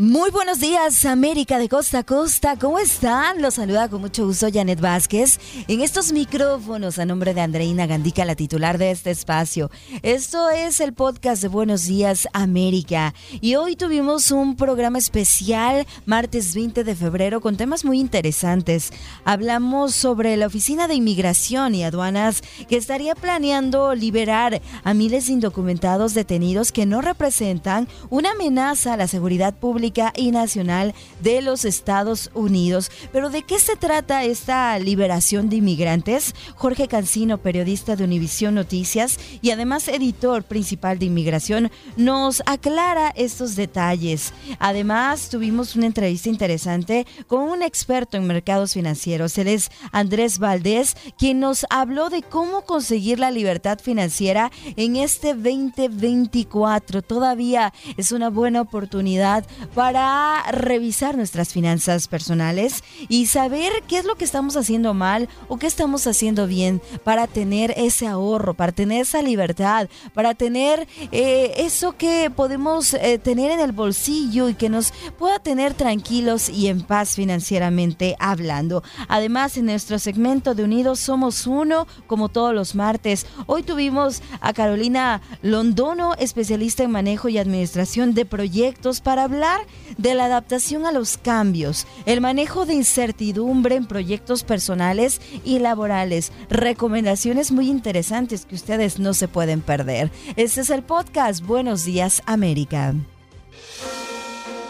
Muy buenos días, América de costa a costa. ¿Cómo están? Los saluda con mucho gusto Janet Vázquez en estos micrófonos a nombre de Andreina Gandica, la titular de este espacio. Esto es el podcast de Buenos Días, América. Y hoy tuvimos un programa especial, martes 20 de febrero, con temas muy interesantes. Hablamos sobre la Oficina de Inmigración y Aduanas que estaría planeando liberar a miles de indocumentados detenidos que no representan una amenaza a la seguridad pública y nacional de los Estados Unidos. Pero ¿de qué se trata esta liberación de inmigrantes? Jorge Cancino, periodista de Univisión Noticias y además editor principal de inmigración, nos aclara estos detalles. Además, tuvimos una entrevista interesante con un experto en mercados financieros. Él es Andrés Valdés, quien nos habló de cómo conseguir la libertad financiera en este 2024. Todavía es una buena oportunidad para revisar nuestras finanzas personales y saber qué es lo que estamos haciendo mal o qué estamos haciendo bien para tener ese ahorro, para tener esa libertad, para tener eh, eso que podemos eh, tener en el bolsillo y que nos pueda tener tranquilos y en paz financieramente hablando. Además, en nuestro segmento de Unidos Somos Uno, como todos los martes, hoy tuvimos a Carolina Londono, especialista en manejo y administración de proyectos, para hablar de la adaptación a los cambios, el manejo de incertidumbre en proyectos personales y laborales. Recomendaciones muy interesantes que ustedes no se pueden perder. Este es el podcast Buenos Días América.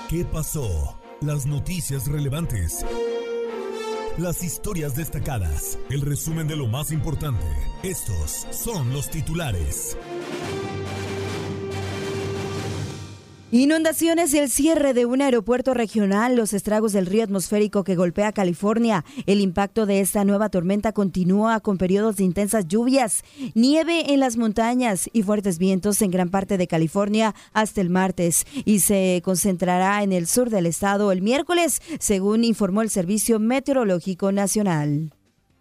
¿Qué pasó? Las noticias relevantes. Las historias destacadas. El resumen de lo más importante. Estos son los titulares. Inundaciones el cierre de un aeropuerto regional, los estragos del río atmosférico que golpea California. El impacto de esta nueva tormenta continúa con periodos de intensas lluvias, nieve en las montañas y fuertes vientos en gran parte de California hasta el martes y se concentrará en el sur del estado el miércoles, según informó el Servicio Meteorológico Nacional.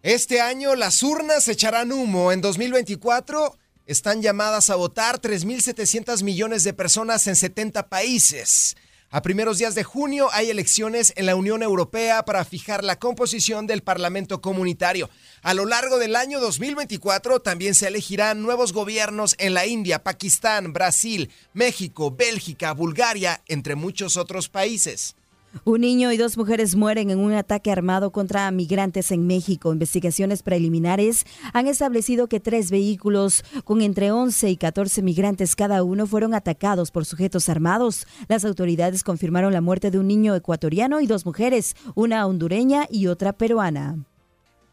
Este año las urnas echarán humo. En 2024 están llamadas a votar 3.700 millones de personas en 70 países. A primeros días de junio hay elecciones en la Unión Europea para fijar la composición del Parlamento Comunitario. A lo largo del año 2024 también se elegirán nuevos gobiernos en la India, Pakistán, Brasil, México, Bélgica, Bulgaria, entre muchos otros países. Un niño y dos mujeres mueren en un ataque armado contra migrantes en México. Investigaciones preliminares han establecido que tres vehículos con entre 11 y 14 migrantes cada uno fueron atacados por sujetos armados. Las autoridades confirmaron la muerte de un niño ecuatoriano y dos mujeres, una hondureña y otra peruana.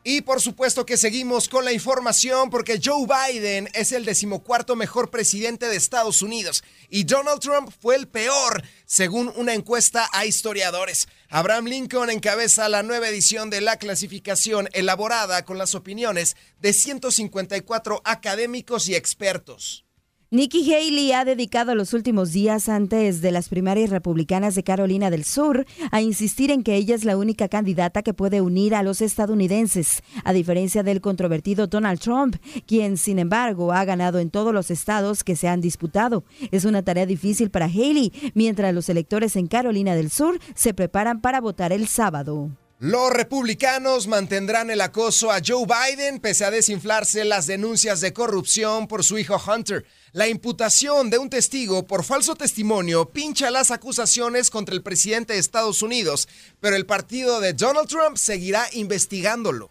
Y por supuesto que seguimos con la información porque Joe Biden es el decimocuarto mejor presidente de Estados Unidos y Donald Trump fue el peor, según una encuesta a historiadores. Abraham Lincoln encabeza la nueva edición de la clasificación elaborada con las opiniones de 154 académicos y expertos. Nikki Haley ha dedicado los últimos días antes de las primarias republicanas de Carolina del Sur a insistir en que ella es la única candidata que puede unir a los estadounidenses, a diferencia del controvertido Donald Trump, quien sin embargo ha ganado en todos los estados que se han disputado. Es una tarea difícil para Haley, mientras los electores en Carolina del Sur se preparan para votar el sábado. Los republicanos mantendrán el acoso a Joe Biden pese a desinflarse las denuncias de corrupción por su hijo Hunter. La imputación de un testigo por falso testimonio pincha las acusaciones contra el presidente de Estados Unidos, pero el partido de Donald Trump seguirá investigándolo.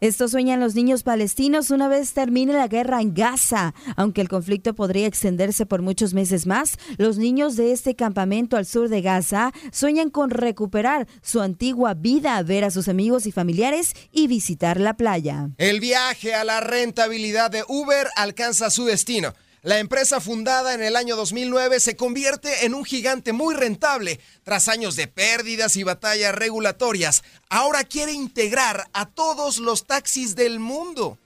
Esto sueñan los niños palestinos una vez termine la guerra en Gaza. Aunque el conflicto podría extenderse por muchos meses más, los niños de este campamento al sur de Gaza sueñan con recuperar su antigua vida, ver a sus amigos y familiares y visitar la playa. El viaje a la rentabilidad de Uber alcanza su destino. La empresa fundada en el año 2009 se convierte en un gigante muy rentable. Tras años de pérdidas y batallas regulatorias, ahora quiere integrar a todos los taxis del mundo.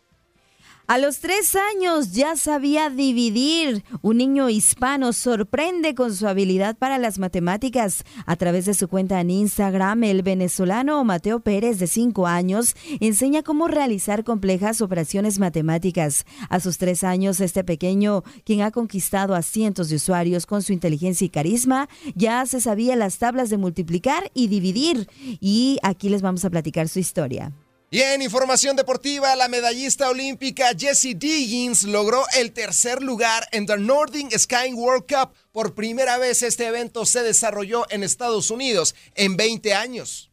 A los tres años ya sabía dividir. Un niño hispano sorprende con su habilidad para las matemáticas. A través de su cuenta en Instagram, el venezolano Mateo Pérez, de cinco años, enseña cómo realizar complejas operaciones matemáticas. A sus tres años, este pequeño, quien ha conquistado a cientos de usuarios con su inteligencia y carisma, ya se sabía las tablas de multiplicar y dividir. Y aquí les vamos a platicar su historia. Y en información deportiva, la medallista olímpica Jessie Diggins logró el tercer lugar en the Northern Sky World Cup. Por primera vez este evento se desarrolló en Estados Unidos en 20 años.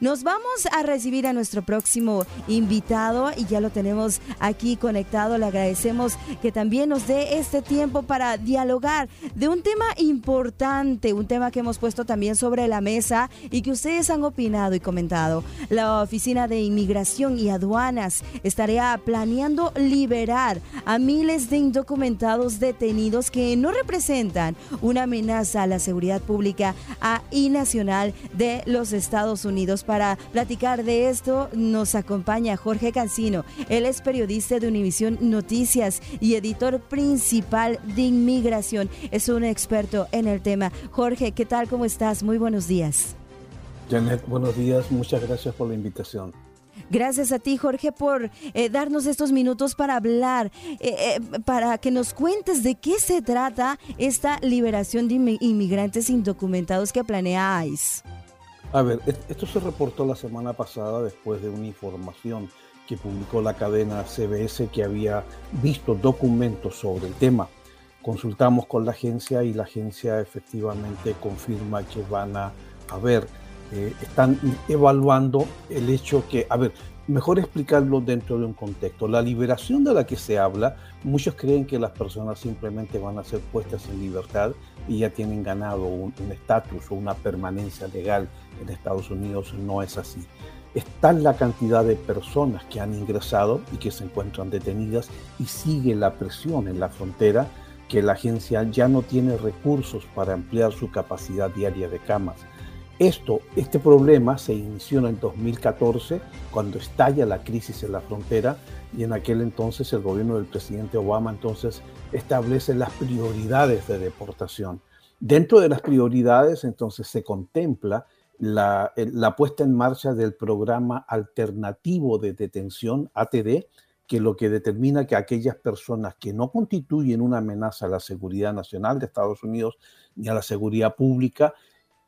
Nos vamos a recibir a nuestro próximo invitado y ya lo tenemos aquí conectado. Le agradecemos que también nos dé este tiempo para dialogar de un tema importante, un tema que hemos puesto también sobre la mesa y que ustedes han opinado y comentado. La Oficina de Inmigración y Aduanas estaría planeando liberar a miles de indocumentados detenidos que no representan una amenaza a la seguridad pública y nacional de los Estados Unidos para platicar de esto nos acompaña Jorge Cancino. Él es periodista de Univisión Noticias y editor principal de inmigración. Es un experto en el tema. Jorge, ¿qué tal? ¿Cómo estás? Muy buenos días. Janet, buenos días. Muchas gracias por la invitación. Gracias a ti, Jorge, por eh, darnos estos minutos para hablar, eh, eh, para que nos cuentes de qué se trata esta liberación de inmigrantes indocumentados que planea ICE. A ver, esto se reportó la semana pasada después de una información que publicó la cadena CBS que había visto documentos sobre el tema. Consultamos con la agencia y la agencia efectivamente confirma que van a, a ver, eh, están evaluando el hecho que, a ver, mejor explicarlo dentro de un contexto. La liberación de la que se habla, muchos creen que las personas simplemente van a ser puestas en libertad y ya tienen ganado un estatus o una permanencia legal en Estados Unidos. No es así. Es tal la cantidad de personas que han ingresado y que se encuentran detenidas y sigue la presión en la frontera que la agencia ya no tiene recursos para ampliar su capacidad diaria de camas esto, este problema se inició en el 2014 cuando estalla la crisis en la frontera y en aquel entonces el gobierno del presidente Obama entonces establece las prioridades de deportación. Dentro de las prioridades entonces se contempla la, puesta en marcha del programa alternativo de detención ATD, que lo que determina que aquellas personas que no constituyen una amenaza a la seguridad nacional de Estados Unidos ni a la seguridad pública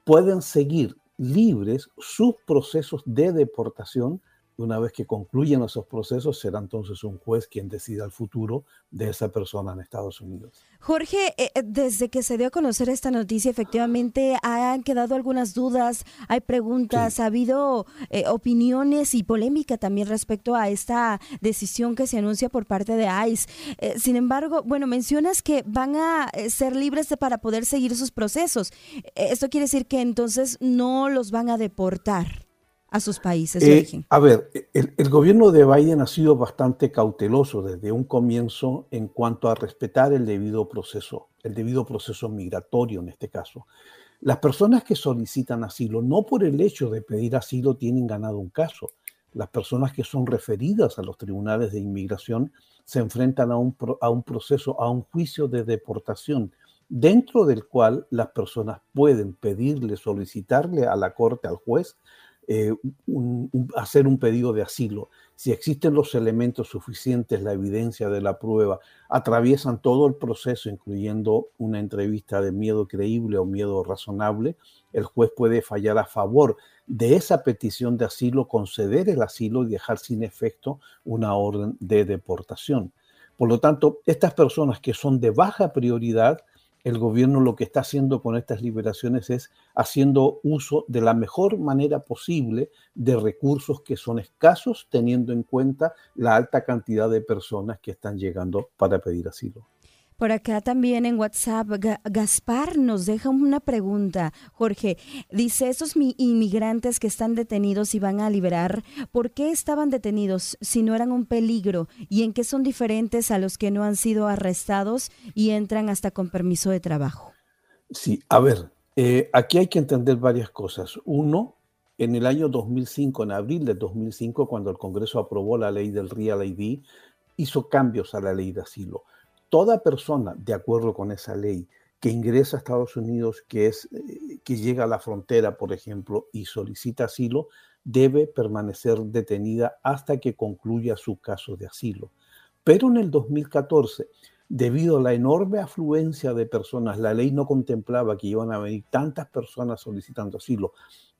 pueden seguir libres sus procesos de deportación una vez que concluyen esos procesos, será entonces un juez quien decida el futuro de esa persona en Estados Unidos. Jorge, eh, eh, desde que se dio a conocer esta noticia, efectivamente han quedado algunas dudas, hay preguntas, ha habido eh, opiniones y polémica también respecto a esta decisión que se anuncia por parte de ICE. sin embargo, bueno, mencionas que van a ser libres para poder seguir sus procesos. esto quiere decir que entonces no los van a deportar a sus países de eh, origen? A ver, el, gobierno de Biden ha sido bastante cauteloso desde un comienzo en cuanto a respetar el debido proceso, el debido proceso migratorio en este caso. Las personas que solicitan asilo, no por el hecho de pedir asilo tienen ganado un caso. Las personas que son referidas a los tribunales de inmigración se enfrentan a un, a un proceso, a un juicio de deportación, dentro del cual las personas pueden pedirle, solicitarle a la corte, al juez, eh, hacer un pedido de asilo. Si existen los elementos suficientes, la evidencia de la prueba, atraviesan todo el proceso, incluyendo una entrevista de miedo creíble o miedo razonable, el juez puede fallar a favor de esa petición de asilo, conceder el asilo y dejar sin efecto una orden de deportación. Por lo tanto, estas personas que son de baja prioridad el gobierno lo que está haciendo con estas liberaciones es haciendo uso de la mejor manera posible de recursos que son escasos, teniendo en cuenta la alta cantidad de personas que están llegando para pedir asilo. Por acá también en WhatsApp, Gaspar nos deja una pregunta. Jorge, dice, esos inmigrantes que están detenidos y van a liberar, ¿por qué estaban detenidos si no eran un peligro? ¿Y en qué son diferentes a los que no han sido arrestados y entran hasta con permiso de trabajo? Sí, a ver, eh, aquí hay que entender varias cosas. Uno, en el año 2005, en abril de 2005, cuando el Congreso aprobó la ley del Real ID, hizo cambios a la ley de asilo toda persona, de acuerdo con esa ley, que ingresa a Estados Unidos, que, es, eh, que llega a la frontera, por ejemplo, y solicita asilo, debe permanecer detenida hasta que concluya su caso de asilo. Pero en el 2014, debido a la enorme afluencia de personas, la ley no contemplaba que iban a venir tantas personas solicitando asilo.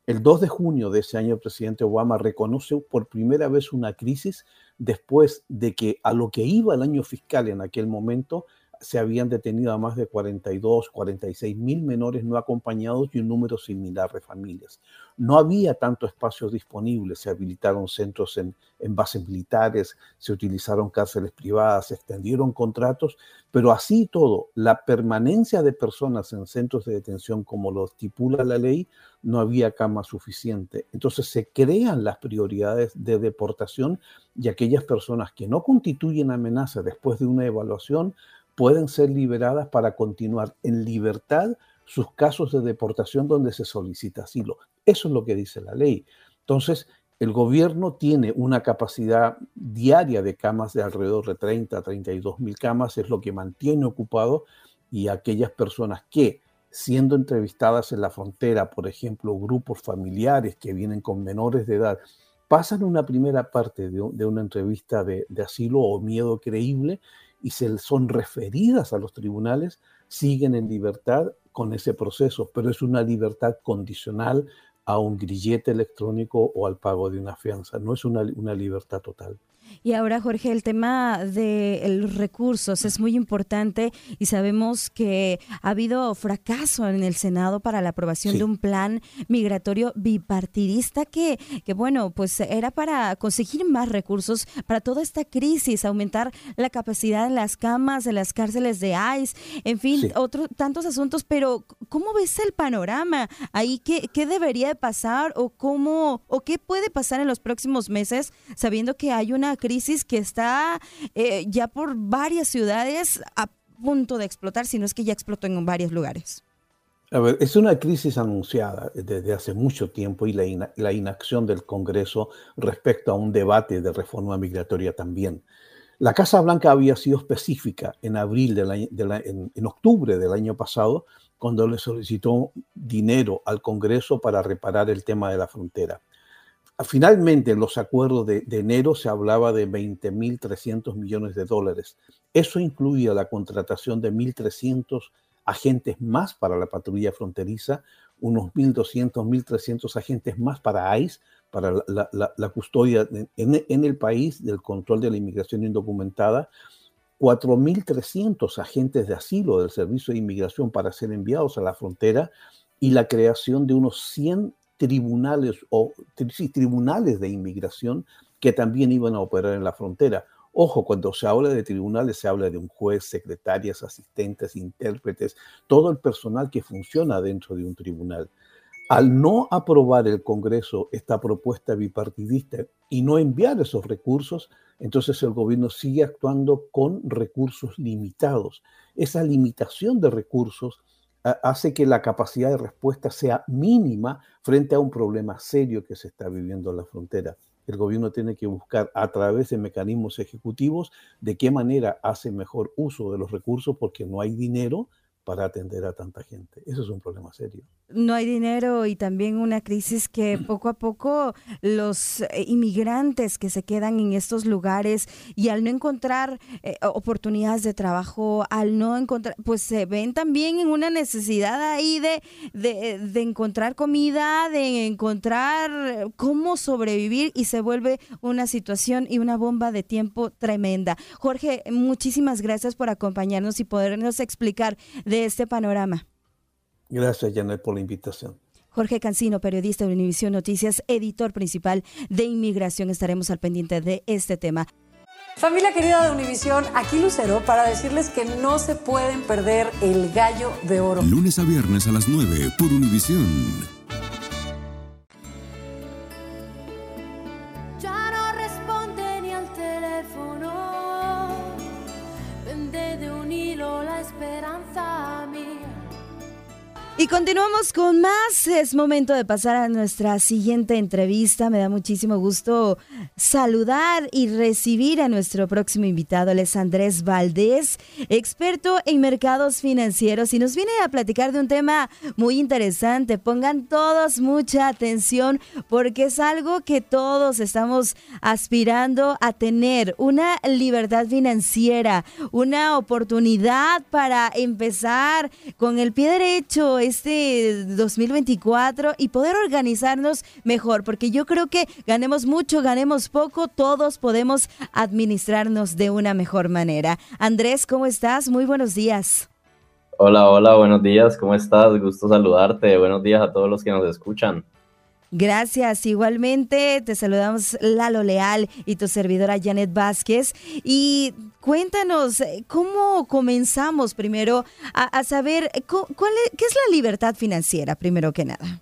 El 2 de junio de ese año, el presidente Obama reconoce por primera vez una crisis después de que a lo que iba el año fiscal en aquel momento se habían detenido a más de 42, 46 mil menores no acompañados y un número similar de familias. No había tanto espacio disponible, se habilitaron centros en, bases militares, se utilizaron cárceles privadas, se extendieron contratos, pero así todo, la permanencia de personas en centros de detención como lo estipula la ley, no había cama suficiente. Entonces se crean las prioridades de deportación y aquellas personas que no constituyen amenaza después de una evaluación pueden ser liberadas para continuar en libertad sus casos de deportación donde se solicita asilo. Eso es lo que dice la ley. Entonces, el gobierno tiene una capacidad diaria de camas de alrededor de 30 a 32 mil camas, es lo que mantiene ocupado y aquellas personas que, siendo entrevistadas en la frontera, por ejemplo, grupos familiares que vienen con menores de edad, pasan una primera parte de, una entrevista de, de asilo o miedo creíble y se son referidas a los tribunales, siguen en libertad con ese proceso, pero es una libertad condicional a un grillete electrónico o al pago de una fianza, no es una, una libertad total. Y ahora, Jorge, el tema de los recursos es muy importante y sabemos que ha habido fracaso en el Senado para la aprobación de un plan migratorio bipartidista que, que, bueno, pues era para conseguir más recursos para toda esta crisis, aumentar la capacidad de las camas, de las cárceles de ICE, en fin, otros tantos asuntos, pero ¿cómo ves el panorama? Ahí, ¿qué, ¿qué debería de pasar o cómo, o qué puede pasar en los próximos meses sabiendo que hay una crisis que está eh, ya por varias ciudades a punto de explotar, si no es que ya explotó en varios lugares. A ver, es una crisis anunciada desde hace mucho tiempo y la, inacción del Congreso respecto a un debate de reforma migratoria también. La Casa Blanca había sido específica en, octubre del año pasado, cuando le solicitó dinero al Congreso para reparar el tema de la frontera. Finalmente, en los acuerdos de, enero se hablaba de 20.300 millones de dólares. Eso incluía la contratación de 1.300 agentes más para la patrulla fronteriza, unos 1.200, 1.300 agentes más para ICE, para la, custodia en, en, el país del control de la inmigración indocumentada, 4.300 agentes de asilo del Servicio de Inmigración para ser enviados a la frontera y la creación de unos 100 tribunales o tribunales de inmigración que también iban a operar en la frontera. Ojo, cuando se habla de tribunales se habla de un juez, secretarias, asistentes, intérpretes, todo el personal que funciona dentro de un tribunal. Al no aprobar el Congreso esta propuesta bipartidista y no enviar esos recursos, entonces el gobierno sigue actuando con recursos limitados. Esa limitación de recursos hace que la capacidad de respuesta sea mínima frente a un problema serio que se está viviendo en la frontera. El gobierno tiene que buscar a través de mecanismos ejecutivos de qué manera hace mejor uso de los recursos porque no hay dinero para atender a tanta gente. Eso es un problema serio. No hay dinero y también una crisis que poco a poco los eh, inmigrantes que se quedan en estos lugares y al no encontrar eh, oportunidades de trabajo, al no encontrar, pues se ven también en una necesidad ahí de, de, de encontrar comida, de encontrar cómo sobrevivir y se vuelve una situación y una bomba de tiempo tremenda. Jorge, muchísimas gracias por acompañarnos y podernos explicar de este panorama. Gracias, Janet, por la invitación. Jorge Cancino, periodista de Univisión Noticias, editor principal de Inmigración. Estaremos al pendiente de este tema. Familia querida de Univisión, aquí Lucero para decirles que no se pueden perder el gallo de oro. Lunes a viernes a las 9 por Univisión. Continuamos con más. Es momento de pasar a nuestra siguiente entrevista. Me da muchísimo gusto saludar y recibir a nuestro próximo invitado. Él es Andrés Valdés, experto en mercados financieros y nos viene a platicar de un tema muy interesante. Pongan todos mucha atención porque es algo que todos estamos aspirando a tener. Una libertad financiera, una oportunidad para empezar con el pie derecho este 2024 y poder organizarnos mejor, porque yo creo que ganemos mucho, ganemos poco, todos podemos administrarnos de una mejor manera. Andrés, ¿cómo estás? Muy buenos días. Hola, hola, buenos días, ¿cómo estás? Gusto saludarte, buenos días a todos los que nos escuchan. Gracias, igualmente te saludamos Lalo Leal y tu servidora Janet Vázquez. Y cuéntanos, ¿cómo comenzamos primero a, saber cuál es, qué es la libertad financiera, primero que nada?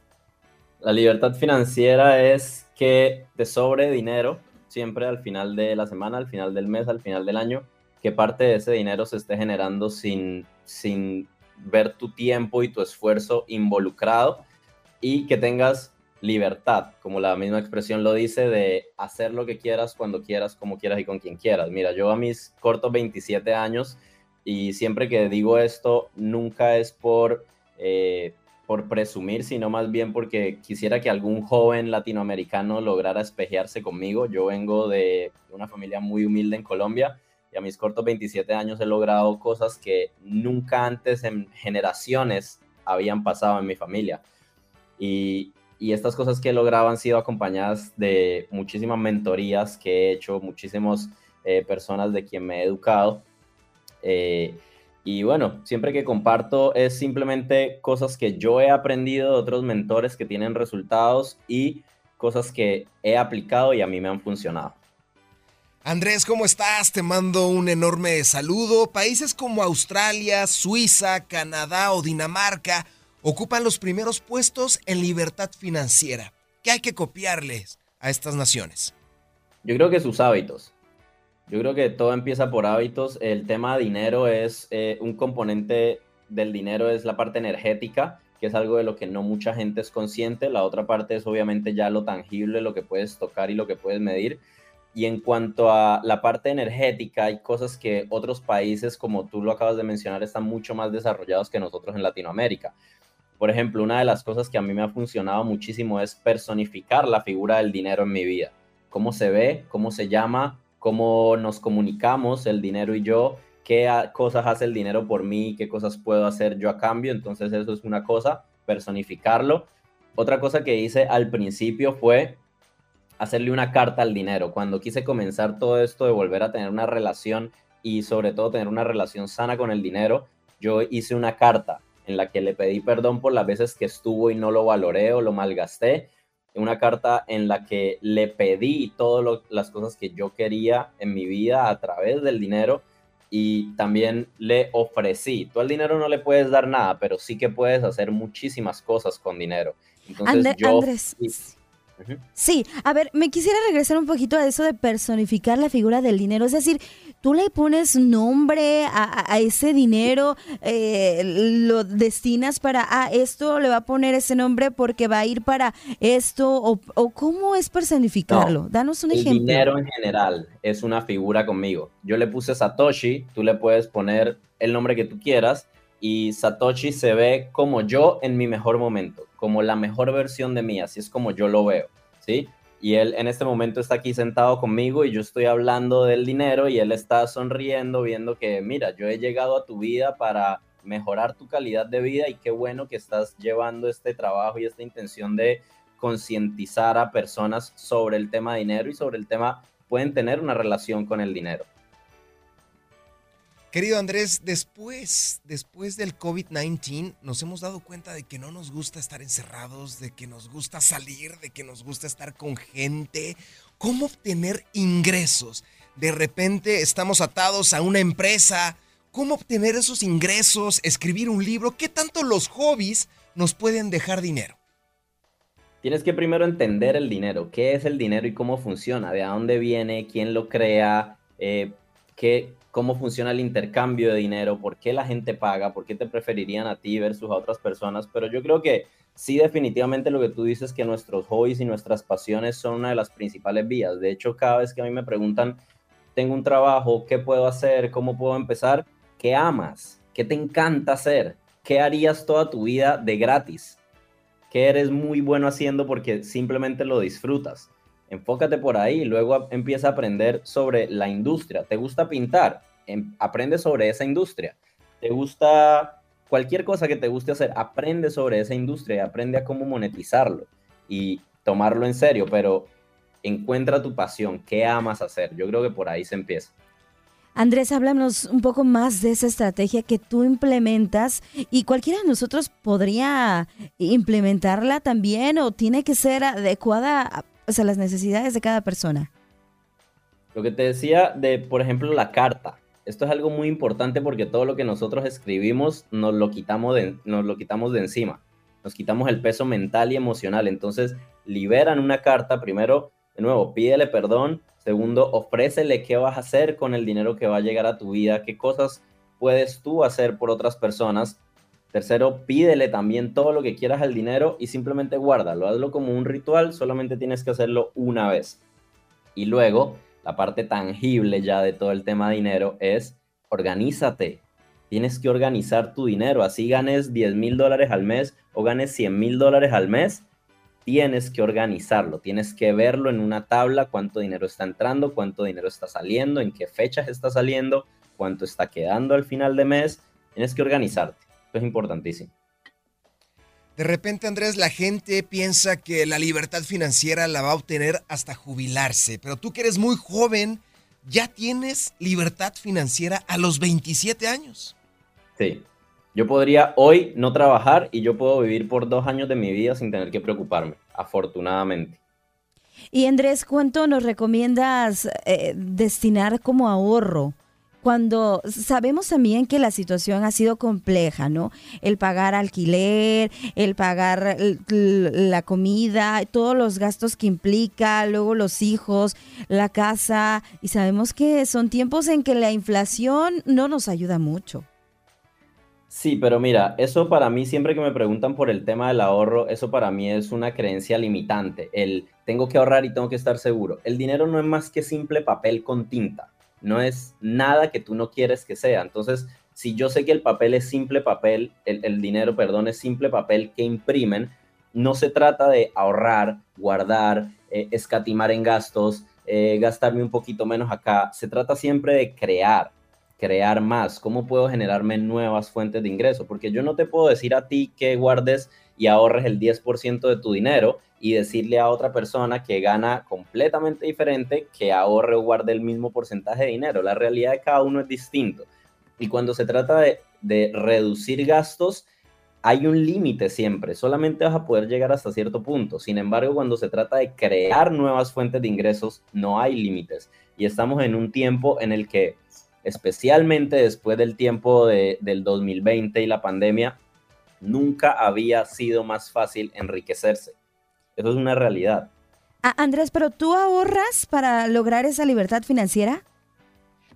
La libertad financiera es que te sobre dinero siempre al final de la semana, al final del mes, al final del año, que parte de ese dinero se esté generando sin, sin ver tu tiempo y tu esfuerzo involucrado y que tengas libertad, como la misma expresión lo dice, de hacer lo que quieras, cuando quieras, como quieras y con quien quieras. Mira, yo a mis cortos 27 años y siempre que digo esto, nunca es por, eh, por presumir, sino más bien porque quisiera que algún joven latinoamericano lograra espejearse conmigo. Yo vengo de una familia muy humilde en Colombia y a mis cortos 27 años he logrado cosas que nunca antes en generaciones habían pasado en mi familia. Y, y estas cosas que he logrado han sido acompañadas de muchísimas mentorías que he hecho, muchísimas eh, personas de quien me he educado. Eh, y bueno, siempre que comparto es simplemente cosas que yo he aprendido de otros mentores que tienen resultados y cosas que he aplicado y a mí me han funcionado. Andrés, ¿cómo estás? Te mando un enorme saludo. Países como Australia, Suiza, Canadá o Dinamarca ocupan los primeros puestos en libertad financiera. ¿Qué hay que copiarles a estas naciones? Yo creo que sus hábitos. Yo creo que todo empieza por hábitos. El tema dinero es eh, un componente del dinero, es la parte energética, que es algo de lo que no mucha gente es consciente. La otra parte es obviamente ya lo tangible, lo que puedes tocar y lo que puedes medir. Y en cuanto a la parte energética, hay cosas que otros países, como tú lo acabas de mencionar, están mucho más desarrollados que nosotros en Latinoamérica. Por ejemplo, una de las cosas que a mí me ha funcionado muchísimo es personificar la figura del dinero en mi vida. Cómo se ve, cómo se llama, cómo nos comunicamos el dinero y yo, qué cosas hace el dinero por mí, qué cosas puedo hacer yo a cambio. Entonces eso es una cosa, personificarlo. Otra cosa que hice al principio fue hacerle una carta al dinero. Cuando quise comenzar todo esto de volver a tener una relación y sobre todo tener una relación sana con el dinero, yo hice una carta en la que le pedí perdón por las veces que estuvo y no lo valoré o lo malgasté. Una carta en la que le pedí todas las cosas que yo quería en mi vida a través del dinero y también le ofrecí. Tú al dinero no le puedes dar nada, pero sí que puedes hacer muchísimas cosas con dinero. Entonces yo... Andrés, Sí, a ver, me quisiera regresar un poquito a eso de personificar la figura del dinero. Es decir, tú le pones nombre a, ese dinero, eh, lo destinas para, ah, esto le va a poner ese nombre porque va a ir para esto, o, cómo es personificarlo. Danos un ejemplo. El dinero en general es una figura conmigo. Yo le puse Satoshi, tú le puedes poner el nombre que tú quieras y Satoshi se ve como yo en mi mejor momento, como la mejor versión de mí, así es como yo lo veo, ¿sí? Y él en este momento está aquí sentado conmigo y yo estoy hablando del dinero y él está sonriendo viendo que, mira, yo he llegado a tu vida para mejorar tu calidad de vida y qué bueno que estás llevando este trabajo y esta intención de concientizar a personas sobre el tema dinero y sobre el tema pueden tener una relación con el dinero. Querido Andrés, después, después del COVID-19 nos hemos dado cuenta de que no nos gusta estar encerrados, de que nos gusta salir, de que nos gusta estar con gente. ¿Cómo obtener ingresos? De repente estamos atados a una empresa. ¿Cómo obtener esos ingresos? Escribir un libro. ¿Qué tanto los hobbies nos pueden dejar dinero? Tienes que primero entender el dinero. ¿Qué es el dinero y cómo funciona? ¿De dónde viene? ¿Quién lo crea? Eh, ¿qué, cómo funciona el intercambio de dinero, por qué la gente paga, por qué te preferirían a ti versus a otras personas, pero yo creo que sí definitivamente lo que tú dices que nuestros hobbies y nuestras pasiones son una de las principales vías. De hecho, cada vez que a mí me preguntan, tengo un trabajo, ¿qué puedo hacer? ¿Cómo puedo empezar? ¿Qué amas? ¿Qué te encanta hacer? ¿Qué harías toda tu vida de gratis? ¿Qué eres muy bueno haciendo porque simplemente lo disfrutas? Enfócate por ahí, luego empieza a aprender sobre la industria. ¿Te gusta pintar? Em, aprende sobre esa industria. ¿Te gusta cualquier cosa que te guste hacer? Aprende sobre esa industria, aprende a cómo monetizarlo y tomarlo en serio, pero encuentra tu pasión, qué amas hacer. Yo creo que por ahí se empieza. Andrés, háblanos un poco más de esa estrategia que tú implementas y cualquiera de nosotros podría implementarla también o tiene que ser adecuada o sea, las necesidades de cada persona. Lo que te decía de, por ejemplo, la carta. Esto es algo muy importante porque todo lo que nosotros escribimos nos lo quitamos de, nos lo quitamos de encima. Nos quitamos el peso mental y emocional. Entonces, liberan una carta. Primero, de nuevo, pídele perdón. Segundo, ofrécele qué vas a hacer con el dinero que va a llegar a tu vida, qué cosas puedes tú hacer por otras personas Tercero, pídele también todo lo que quieras al dinero y simplemente guárdalo. Hazlo como un ritual, solamente tienes que hacerlo una vez. Y luego, la parte tangible ya de todo el tema de dinero es organízate. Tienes que organizar tu dinero. Así ganes 10 mil dólares al mes o ganes 100 mil dólares al mes. Tienes que organizarlo, tienes que verlo en una tabla, cuánto dinero está entrando, cuánto dinero está saliendo, en qué fechas está saliendo, cuánto está quedando al final de mes. Tienes que organizarte es importantísimo. De repente, Andrés, la gente piensa que la libertad financiera la va a obtener hasta jubilarse, pero tú que eres muy joven, ya tienes libertad financiera a los 27 años. Sí, yo podría hoy no trabajar y yo puedo vivir por dos años de mi vida sin tener que preocuparme, afortunadamente. Y Andrés, ¿cuánto nos recomiendas eh, destinar como ahorro? Cuando sabemos también que la situación ha sido compleja, ¿no? El pagar alquiler, el pagar la comida, todos los gastos que implica, luego los hijos, la casa, y sabemos que son tiempos en que la inflación no nos ayuda mucho. Sí, pero mira, eso para mí, siempre que me preguntan por el tema del ahorro, eso para mí es una creencia limitante. El tengo que ahorrar y tengo que estar seguro. El dinero no es más que simple papel con tinta no es nada que tú no quieres que sea. Entonces, si yo sé que el papel es simple papel, el, dinero, perdón, es simple papel que imprimen, no se trata de ahorrar, guardar, eh, escatimar en gastos, eh, gastarme un poquito menos acá. Se trata siempre de crear, crear más. ¿Cómo puedo generarme nuevas fuentes de ingreso? Porque yo no te puedo decir a ti que guardes y ahorres el 10% de tu dinero y decirle a otra persona que gana completamente diferente que ahorre o guarde el mismo porcentaje de dinero. La realidad de cada uno es distinto. Y cuando se trata de, de reducir gastos, hay un límite siempre, solamente vas a poder llegar hasta cierto punto. Sin embargo, cuando se trata de crear nuevas fuentes de ingresos, no hay límites. Y estamos en un tiempo en el que, especialmente después del tiempo de, del 2020 y la pandemia, nunca había sido más fácil enriquecerse. Eso es una realidad. Andrés, pero tú ahorras para lograr esa libertad financiera?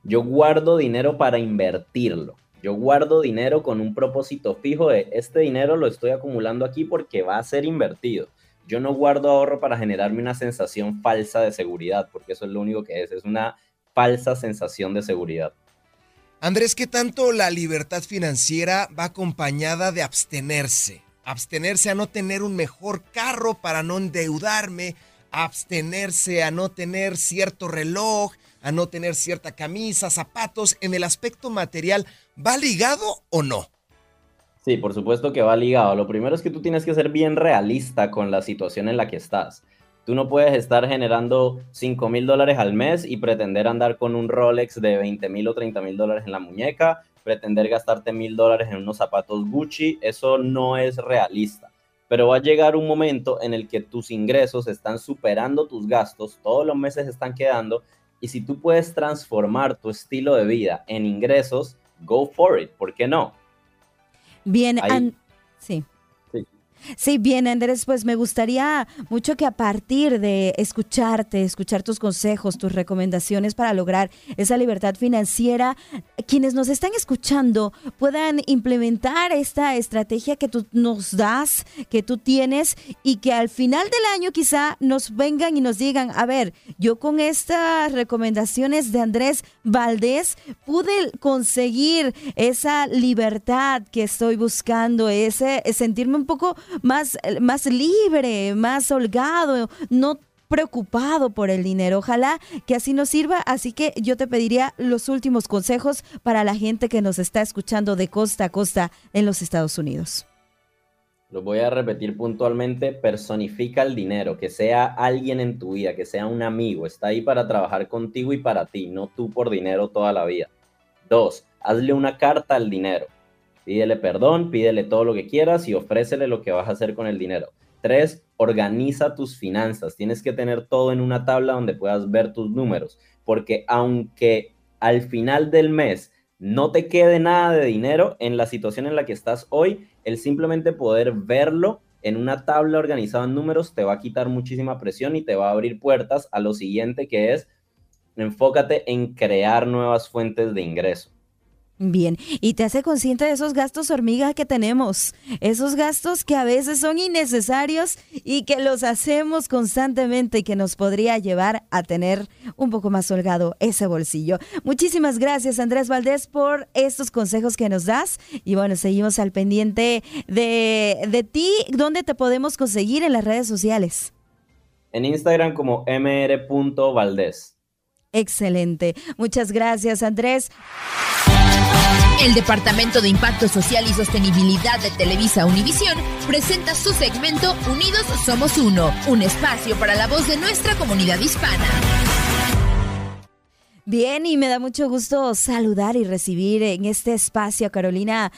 Yo guardo dinero para invertirlo. Yo guardo dinero con un propósito fijo de este dinero lo estoy acumulando aquí porque va a ser invertido. Yo no guardo ahorro para generarme una sensación falsa de seguridad, porque eso es lo único que es, es una falsa sensación de seguridad. Andrés, ¿qué tanto la libertad financiera va acompañada de abstenerse? Abstenerse a no tener un mejor carro para no endeudarme, abstenerse a no tener cierto reloj, a no tener cierta camisa, zapatos, en el aspecto material, ¿va ligado o no? Sí, por supuesto que va ligado. Lo primero es que tú tienes que ser bien realista con la situación en la que estás. Tú no puedes estar generando 5 mil dólares al mes y pretender andar con un Rolex de 20 mil o 30 mil dólares en la muñeca, pretender gastarte mil dólares en unos zapatos Gucci, eso no es realista. Pero va a llegar un momento en el que tus ingresos están superando tus gastos, todos los meses están quedando, y si tú puedes transformar tu estilo de vida en ingresos, go for it, ¿por qué no? Bien, sí. Sí, bien, Andrés, pues me gustaría mucho que a partir de escucharte, escuchar tus consejos, tus recomendaciones para lograr esa libertad financiera, quienes nos están escuchando puedan implementar esta estrategia que tú nos das, que tú tienes y que al final del año quizá nos vengan y nos digan, a ver, yo con estas recomendaciones de Andrés Valdés pude conseguir esa libertad que estoy buscando, ese sentirme un poco más, más libre, más holgado, no preocupado por el dinero. Ojalá que así nos sirva. Así que yo te pediría los últimos consejos para la gente que nos está escuchando de costa a costa en los Estados Unidos. Lo voy a repetir puntualmente, personifica el dinero, que sea alguien en tu vida, que sea un amigo, está ahí para trabajar contigo y para ti, no tú por dinero toda la vida. Dos, hazle una carta al dinero. Pídele perdón, pídele todo lo que quieras y ofrécele lo que vas a hacer con el dinero. Tres, organiza tus finanzas. Tienes que tener todo en una tabla donde puedas ver tus números, porque aunque al final del mes no te quede nada de dinero en la situación en la que estás hoy, el simplemente poder verlo en una tabla organizada en números te va a quitar muchísima presión y te va a abrir puertas a lo siguiente que es enfócate en crear nuevas fuentes de ingreso. Bien, y te hace consciente de esos gastos hormiga que tenemos, esos gastos que a veces son innecesarios y que los hacemos constantemente y que nos podría llevar a tener un poco más holgado ese bolsillo. Muchísimas gracias Andrés Valdés por estos consejos que nos das y bueno, seguimos al pendiente de, de ti. ¿Dónde te podemos conseguir en las redes sociales? En Instagram como mr.valdés. Excelente. Muchas gracias Andrés. El Departamento de Impacto Social y Sostenibilidad de Televisa Univisión presenta su segmento Unidos Somos Uno, un espacio para la voz de nuestra comunidad hispana. Bien, y me da mucho gusto saludar y recibir en este espacio a Carolina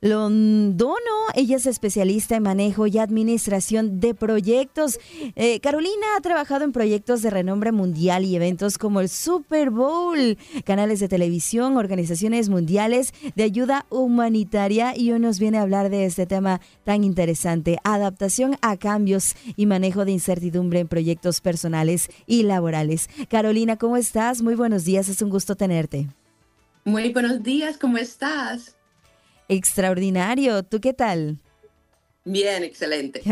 Londono. Ella es especialista en manejo y administración de proyectos. Eh, Carolina ha trabajado en proyectos de renombre mundial y eventos como el Super Bowl, canales de televisión, organizaciones mundiales de ayuda humanitaria y hoy nos viene a hablar de este tema tan interesante, adaptación a cambios y manejo de incertidumbre en proyectos personales y laborales. Carolina, ¿cómo estás? Muy buenos días es un gusto tenerte. Muy buenos días, ¿cómo estás? Extraordinario, ¿tú qué tal? Bien, excelente.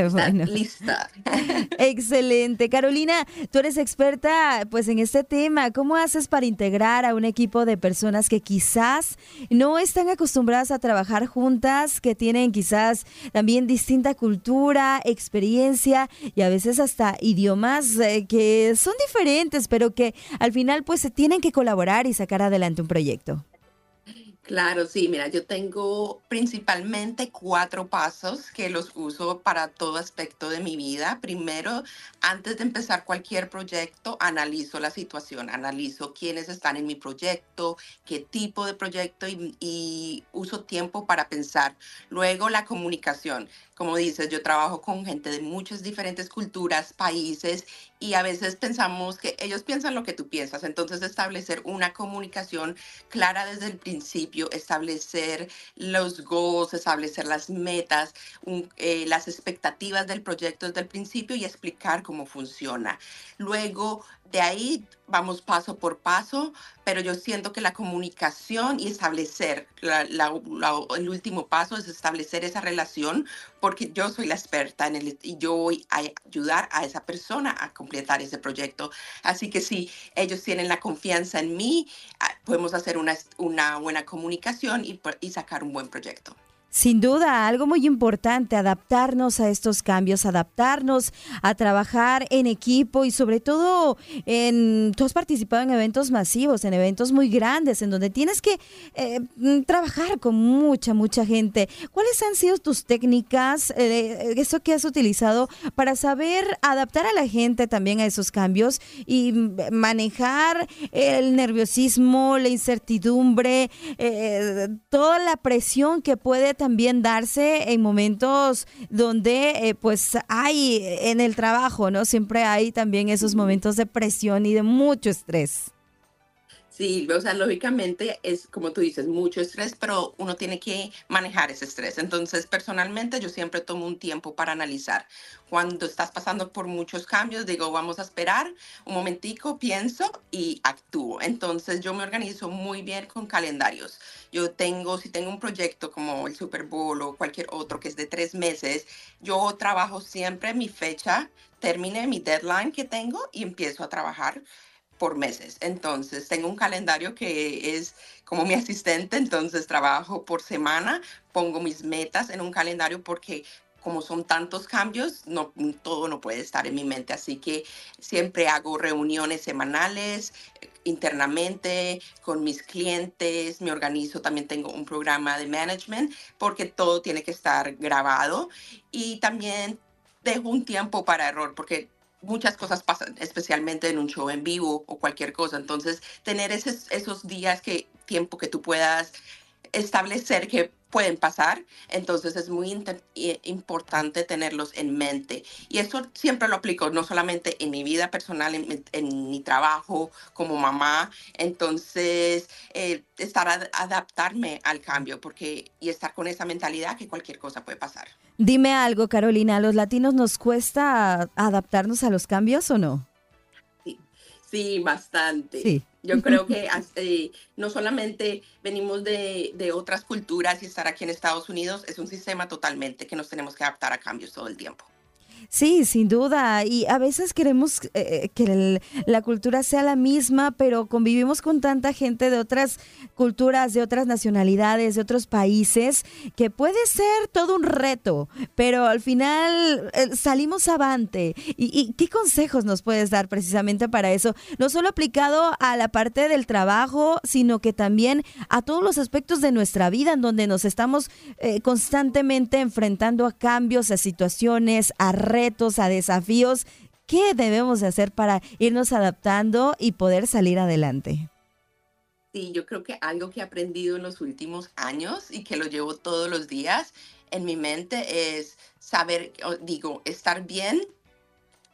lista. excelente. Carolina, tú eres experta pues en este tema. ¿Cómo haces para integrar a un equipo de personas que quizás no están acostumbradas a trabajar juntas, que tienen quizás también distinta cultura, experiencia y a veces hasta idiomas eh, que son diferentes, pero que al final pues se tienen que colaborar y sacar adelante un proyecto? Claro, sí, mira, yo tengo principalmente cuatro pasos que los uso para todo aspecto de mi vida. Primero, antes de empezar cualquier proyecto, analizo la situación, analizo quiénes están en mi proyecto, qué tipo de proyecto y, uso tiempo para pensar. Luego, la comunicación como dices, yo trabajo con gente de muchas diferentes culturas, países y a veces pensamos que ellos piensan lo que tú piensas. Entonces establecer una comunicación clara desde el principio establecer los goals, establecer las metas, eh, las expectativas del proyecto desde el principio y explicar cómo funciona. Luego, de ahí vamos paso por paso, pero yo siento que la comunicación y establecer, el último paso es establecer esa relación, porque yo soy la experta en el, y yo voy a ayudar a esa persona a completar ese proyecto. Así que si ellos tienen la confianza en mí, ah, podemos hacer una, una buena comunicación y sacar un buen proyecto. Sin duda, algo muy importante, adaptarnos a estos cambios, adaptarnos a trabajar en equipo y sobre todo en, tú has participado en eventos masivos, en eventos muy grandes, en donde tienes que eh, mm, trabajar con mucha, mucha gente. ¿Cuáles han sido tus técnicas, eh, eso que has utilizado para saber adaptar a la gente también a esos cambios y manejar el nerviosismo, la incertidumbre, eh, toda la presión que puede también darse en momentos donde eh, pues hay en el trabajo, ¿no? Siempre hay también esos momentos de presión y de mucho estrés. Sí, o sea, lógicamente es como tú dices, mucho estrés, pero uno tiene que manejar ese estrés. Entonces, personalmente, yo siempre tomo un tiempo para analizar. Cuando estás pasando por muchos cambios, digo, vamos a esperar un momentico, pienso y actúo. Entonces, yo me organizo muy bien con calendarios. Yo tengo, si tengo un proyecto como el Super Bowl o cualquier otro que es de tres meses, yo trabajo siempre mi fecha, termine mi deadline que tengo y empiezo a trabajar por meses. Entonces, tengo un calendario que es como mi asistente, entonces trabajo por semana, pongo mis metas en un calendario porque como son tantos cambios, no todo no puede estar en mi mente, así que siempre hago reuniones semanales eh, internamente con mis clientes, me organizo, también tengo un programa de management porque todo tiene que estar grabado y también dejo un tiempo para error porque muchas cosas pasan, especialmente en un show en vivo o cualquier cosa. Entonces, tener esos, esos días que tiempo que tú puedas establecer que pueden pasar, entonces es muy importante tenerlos en mente. Y eso siempre lo aplico, no solamente en mi vida personal, en, mi trabajo como mamá, entonces eh, estar adaptarme al cambio porque, y estar con esa mentalidad que cualquier cosa puede pasar. Dime algo, Carolina, ¿a los latinos nos cuesta adaptarnos a los cambios o no? Sí, bastante. Yo creo que eh, no solamente venimos de, de, otras culturas y estar aquí en Estados Unidos, es un sistema totalmente que nos tenemos que adaptar a cambios todo el tiempo. Sí, sin duda. Y a veces queremos eh, eh, que la cultura sea la misma, pero convivimos con tanta gente de otras culturas, de otras nacionalidades, de otros países, que puede ser todo un reto, pero al final eh, salimos avante. ¿Y, qué consejos nos puedes dar precisamente para eso? No solo aplicado a la parte del trabajo, sino que también a todos los aspectos de nuestra vida, en donde nos estamos constantemente enfrentando a cambios, a situaciones, a retos, a desafíos. ¿Qué debemos de hacer para irnos adaptando y poder salir adelante? Sí, yo creo que algo que he aprendido en los últimos años y que lo llevo todos los días en mi mente es saber, digo, estar bien,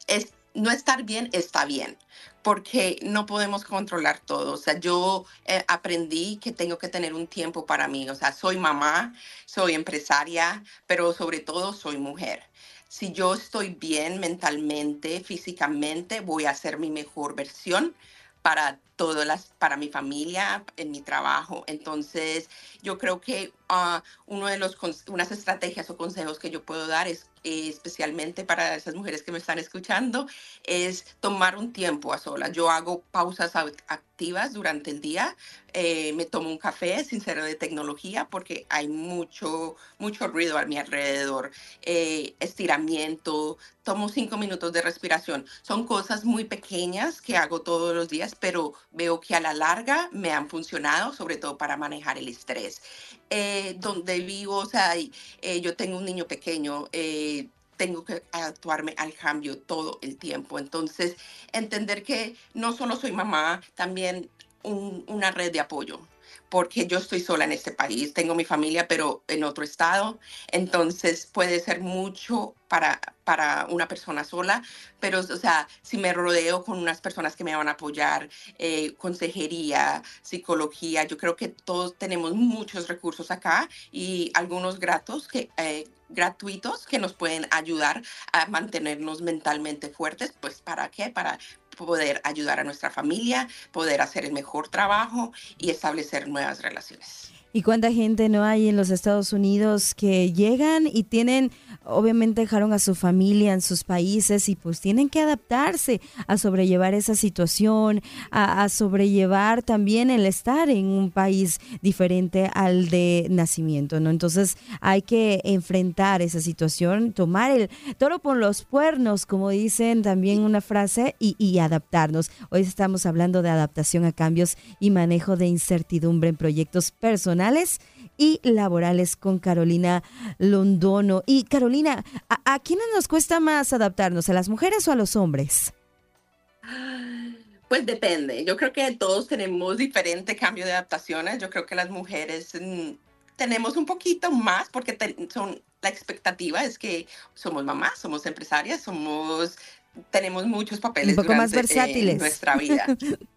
es, no estar bien está bien, porque no podemos controlar todo. O sea, yo eh, aprendí que tengo que tener un tiempo para mí. O sea, soy mamá, soy empresaria, pero sobre todo soy mujer si yo estoy bien mentalmente, físicamente, voy a ser mi mejor versión para todas las, para mi familia, en mi trabajo. Entonces, yo creo que uh, uno de los, unas estrategias o consejos que yo puedo dar es eh, especialmente para esas mujeres que me están escuchando, es tomar un tiempo a solas. Yo hago pausas activas durante el día, eh, me tomo un café sin ser de tecnología porque hay mucho, mucho ruido a mi alrededor, eh, estiramiento, tomo cinco minutos de respiración. Son cosas muy pequeñas que hago todos los días, pero veo que a la larga me han funcionado, sobre todo para manejar el estrés. donde vivo, o sea, yo tengo un niño pequeño, tengo que actuarme al cambio todo el tiempo. Entonces, entender que no solo soy mamá, también una red de apoyo. Porque yo estoy sola en este país, tengo mi familia, pero en otro estado, entonces puede ser mucho para, para una persona sola, pero, o sea, si me rodeo con unas personas que me van a apoyar, eh, consejería, psicología, yo creo que todos tenemos muchos recursos acá y algunos gratos que... Eh, gratuitos que nos pueden ayudar a mantenernos mentalmente fuertes, pues ¿para qué? Para poder ayudar a nuestra familia, poder hacer el mejor trabajo y establecer nuevas relaciones. ¿Y cuánta gente no hay en los Estados Unidos que llegan y tienen, obviamente dejaron a su familia en sus países y pues tienen que adaptarse a sobrellevar esa situación, a, sobrellevar también el estar en un país diferente al de nacimiento, ¿no? Entonces hay que enfrentar esa situación, tomar el toro por los cuernos, como dicen también una frase, y, y adaptarnos. Hoy estamos hablando de adaptación a cambios y manejo de incertidumbre en proyectos personales y laborales con Carolina Londono. Y Carolina, ¿a, ¿a, quiénes nos cuesta más adaptarnos? ¿A las mujeres o a los hombres? Pues depende. Yo creo que todos tenemos diferente cambio de adaptaciones. Yo creo que las mujeres mm, tenemos un poquito más porque son la expectativa es que somos mamás, somos empresarias, somos tenemos muchos papeles un poco más versátiles. en nuestra vida.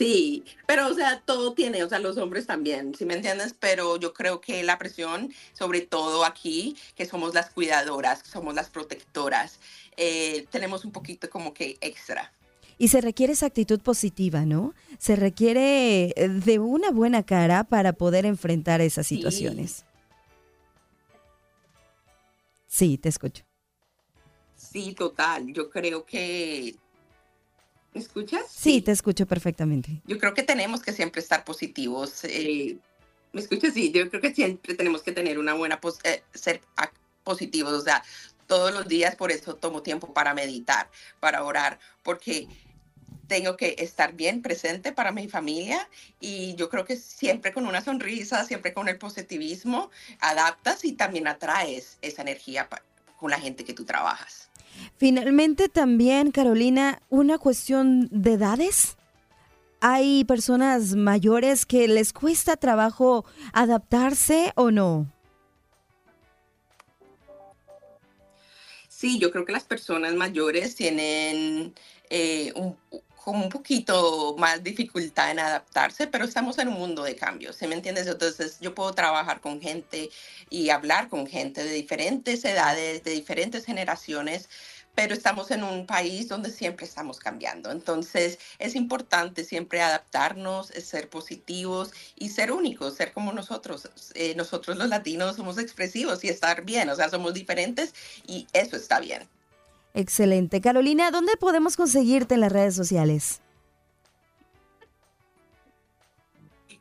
Sí, pero o sea, todo tiene, o sea, los hombres también, ¿sí me entiendes? Pero yo creo que la presión, sobre todo aquí, que somos las cuidadoras, somos las protectoras, eh, tenemos un poquito como que extra. Y se requiere esa actitud positiva, ¿no? Se requiere eh, de una buena cara para poder enfrentar esas situaciones. Sí, te escucho. Sí, total. Yo creo que ¿Me escuchas? Sí, te escucho perfectamente. Yo creo que tenemos que siempre estar positivos. Eh, ¿Me escuchas? Sí, yo creo que siempre tenemos que tener una buena, eh, ser positivos, o sea, todos los días, por eso tomo tiempo para meditar, para orar, porque tengo que estar bien presente para mi familia y yo creo que siempre con una sonrisa, siempre con el positivismo, adaptas y también atraes esa energía con la gente que tú trabajas. Finalmente también, Carolina, una cuestión de edades. ¿Hay personas mayores que les cuesta trabajo adaptarse o no? Sí, yo creo que las personas mayores tienen eh, un, como un poquito más dificultad en adaptarse, pero estamos en un mundo de cambios, ¿se me entiendes? Entonces yo puedo trabajar con gente y hablar con gente de diferentes edades, de diferentes generaciones, pero estamos en un país donde siempre estamos cambiando. Entonces es importante siempre adaptarnos, ser positivos y ser únicos, ser como nosotros. Eh, nosotros los latinos somos expresivos y estar bien, o sea, somos diferentes y eso está bien. Excelente. Carolina, ¿dónde podemos conseguirte en las redes sociales?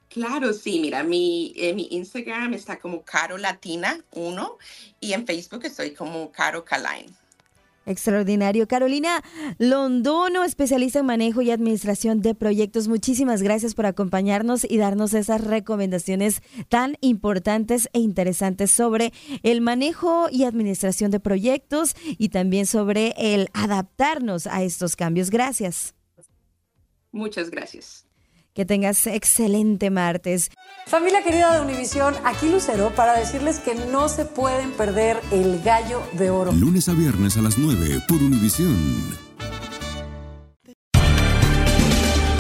Claro, sí, mira, mi, eh, Instagram está como Caro Latina 1 y en Facebook estoy como Caro Caline. Extraordinario. Carolina Londono, especialista en manejo y administración de proyectos. Muchísimas gracias por acompañarnos y darnos esas recomendaciones tan importantes e interesantes sobre el manejo y administración de proyectos y también sobre el adaptarnos a estos cambios. Gracias. Muchas gracias. Que tengas excelente martes. Familia querida de Univisión, aquí Lucero para decirles que no se pueden perder el gallo de oro. Lunes a viernes a las 9 por Univisión.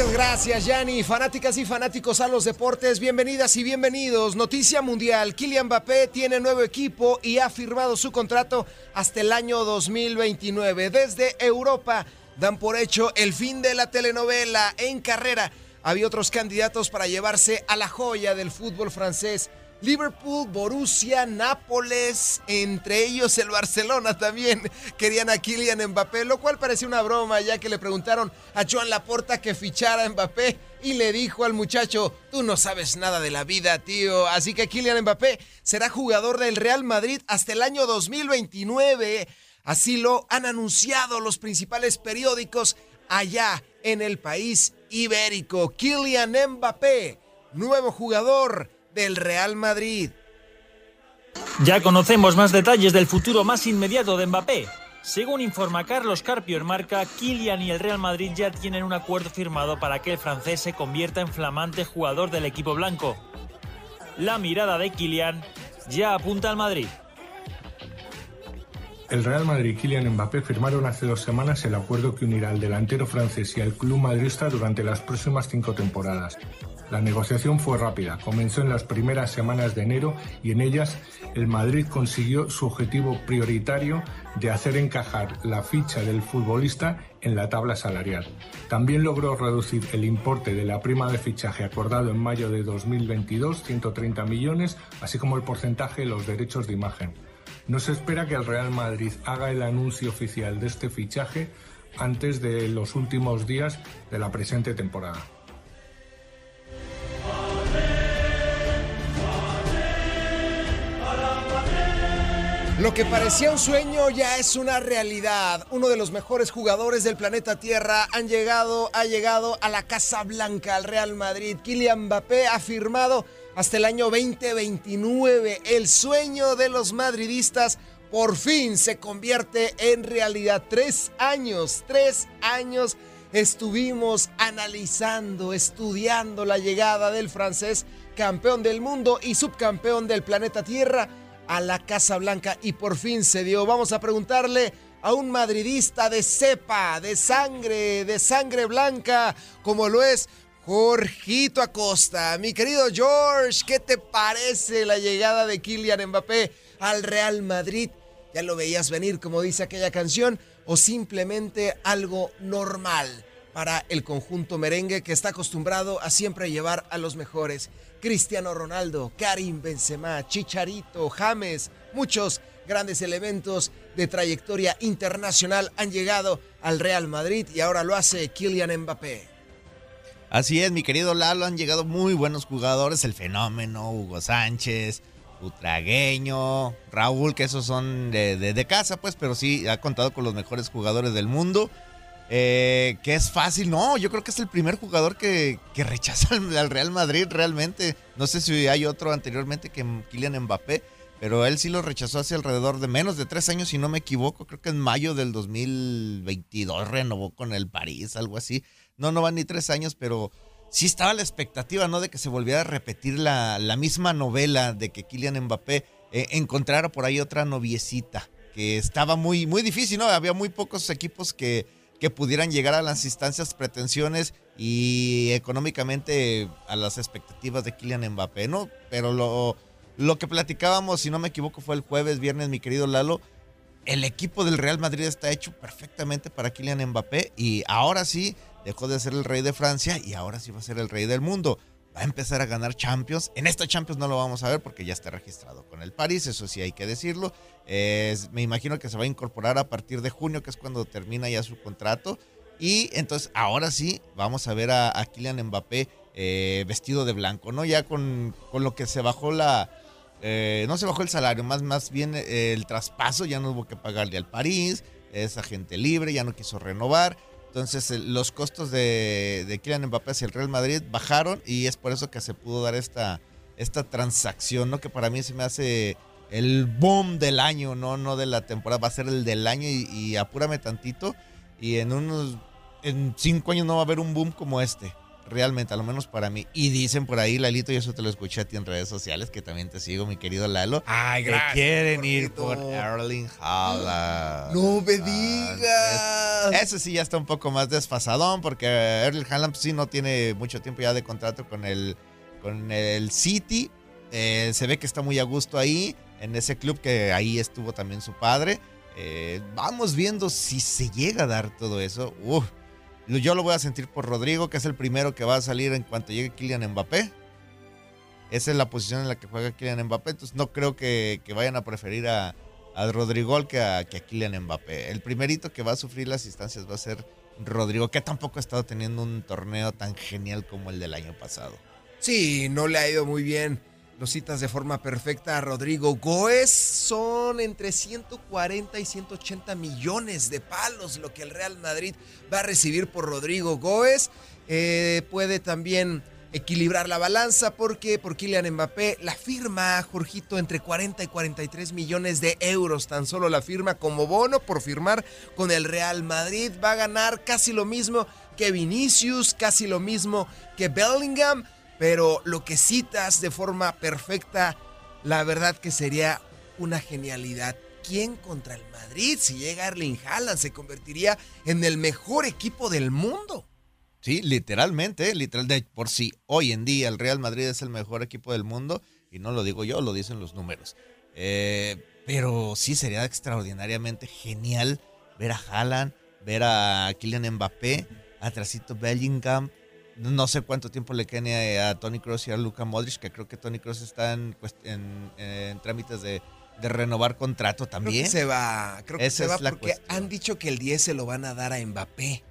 Muchas gracias, Yanni. Fanáticas y fanáticos a los deportes, bienvenidas y bienvenidos. Noticia mundial: Kylian Mbappé tiene nuevo equipo y ha firmado su contrato hasta el año 2029. Desde Europa dan por hecho el fin de la telenovela en carrera. Había otros candidatos para llevarse a la joya del fútbol francés. Liverpool, Borussia, Nápoles, entre ellos el Barcelona también querían a Kylian Mbappé, lo cual parecía una broma ya que le preguntaron a Joan Laporta que fichara a Mbappé y le dijo al muchacho, tú no sabes nada de la vida, tío, así que Kylian Mbappé será jugador del Real Madrid hasta el año 2029. Así lo han anunciado los principales periódicos allá en el país ibérico. Kylian Mbappé, nuevo jugador del Real Madrid. Ya conocemos más detalles del futuro más inmediato de Mbappé. Según informa Carlos Carpio en marca, Kylian y el Real Madrid ya tienen un acuerdo firmado para que el francés se convierta en flamante jugador del equipo blanco. La mirada de Kylian ya apunta al Madrid. El Real Madrid y Kylian Mbappé firmaron hace dos semanas el acuerdo que unirá al delantero francés y al club madrista durante las próximas cinco temporadas. La negociación fue rápida, comenzó en las primeras semanas de enero y en ellas el Madrid consiguió su objetivo prioritario de hacer encajar la ficha del futbolista en la tabla salarial. También logró reducir el importe de la prima de fichaje acordado en mayo de 2022, 130 millones, así como el porcentaje de los derechos de imagen. No se espera que el Real Madrid haga el anuncio oficial de este fichaje antes de los últimos días de la presente temporada. Lo que parecía un sueño ya es una realidad. Uno de los mejores jugadores del planeta Tierra han llegado, ha llegado a la Casa Blanca, al Real Madrid. Kylian Mbappé ha firmado hasta el año 2029. El sueño de los madridistas por fin se convierte en realidad. Tres años, tres años estuvimos analizando, estudiando la llegada del francés, campeón del mundo y subcampeón del planeta Tierra a la Casa Blanca y por fin se dio. Vamos a preguntarle a un madridista de cepa, de sangre, de sangre blanca, como lo es Jorgito Acosta. Mi querido George, ¿qué te parece la llegada de Kylian Mbappé al Real Madrid? ¿Ya lo veías venir, como dice aquella canción, o simplemente algo normal para el conjunto merengue que está acostumbrado a siempre llevar a los mejores? Cristiano Ronaldo, Karim Benzema, Chicharito, James, muchos grandes elementos de trayectoria internacional han llegado al Real Madrid y ahora lo hace Kylian Mbappé. Así es, mi querido Lalo, han llegado muy buenos jugadores, el fenómeno, Hugo Sánchez, Utragueño, Raúl, que esos son de, de casa, pues, pero sí ha contado con los mejores jugadores del mundo. Eh, que es fácil, no, yo creo que es el primer jugador que, rechaza al, Real Madrid realmente. No sé si hay otro anteriormente que Kylian Mbappé, pero él sí lo rechazó hace alrededor de menos de tres años, si no me equivoco. Creo que en mayo del 2022 renovó con el París, algo así. No, no van ni tres años, pero sí estaba la expectativa, ¿no? De que se volviera a repetir la, misma novela de que Kylian Mbappé eh, encontrara por ahí otra noviecita, que estaba muy, muy difícil, ¿no? Había muy pocos equipos que que pudieran llegar a las instancias, pretensiones y económicamente a las expectativas de Kylian Mbappé, ¿no? Pero lo, lo que platicábamos, si no me equivoco, fue el jueves, viernes, mi querido Lalo. El equipo del Real Madrid está hecho perfectamente para Kylian Mbappé y ahora sí dejó de ser el rey de Francia y ahora sí va a ser el rey del mundo va a empezar a ganar Champions. En esta Champions no lo vamos a ver porque ya está registrado con el París, eso sí hay que decirlo. me imagino que se va a incorporar a partir de junio, que es cuando termina ya su contrato. Y entonces ahora sí vamos a ver a, Kylian Mbappé eh, vestido de blanco, ¿no? Ya con, con lo que se bajó la... Eh, no se bajó el salario, más, más bien eh, el traspaso, ya no hubo que pagarle al París, es agente libre, ya no quiso renovar. Entonces los costos de, de Kylian Mbappé hacia el Real Madrid bajaron y es por eso que se pudo dar esta, esta transacción, ¿no? Que para mí se me hace el boom del año, ¿no? No de la temporada, va a ser el del año y, y apúrame tantito y en unos, en cinco años no va a haber un boom como este realmente, a lo menos para mí. Y dicen por ahí, Lalito, y eso te lo escuché a ti en redes sociales, que también te sigo, mi querido Lalo. Ay, que quieren ir por Erling Haaland. No me digas. ese sí ya está un poco más desfasadón, porque Erling Haaland pues, sí no tiene mucho tiempo ya de contrato con el, con el City. Eh, se ve que está muy a gusto ahí, en ese club que ahí estuvo también su padre. Eh, vamos viendo si se llega a dar todo eso. Uf, yo lo voy a sentir por Rodrigo, que es el primero que va a salir en cuanto llegue Kylian Mbappé. Esa es la posición en la que juega Kylian Mbappé. Entonces no creo que, vayan a preferir a, a Rodrigo que a, que a Kylian Mbappé. El primerito que va a sufrir las instancias va a ser Rodrigo, que tampoco ha estado teniendo un torneo tan genial como el del año pasado. Sí, no le ha ido muy bien. Los citas de forma perfecta a Rodrigo Goes son entre 140 y 180 millones de palos lo que el Real Madrid va a recibir por Rodrigo Goes. Eh, puede también equilibrar la balanza porque por Kylian Mbappé la firma, Jorgito, entre 40 y 43 millones de euros. Tan solo la firma como bono por firmar con el Real Madrid. Va a ganar casi lo mismo que Vinicius, casi lo mismo que Bellingham. Pero lo que citas de forma perfecta, la verdad que sería una genialidad. ¿Quién contra el Madrid? Si llega Erling Haaland, se convertiría en el mejor equipo del mundo. Sí, literalmente, literal, de por sí, hoy en día el Real Madrid es el mejor equipo del mundo, y no lo digo yo, lo dicen los números. Eh, pero sí sería extraordinariamente genial ver a Haaland, ver a Kylian Mbappé, a Tracito Bellingham. No sé cuánto tiempo le quede a, Tony Cross y a Luka Modric, que creo que Tony Cross está en, trámites de, renovar contrato también. se va, creo que se va porque han dicho que el 10 se lo van a dar a Mbappé.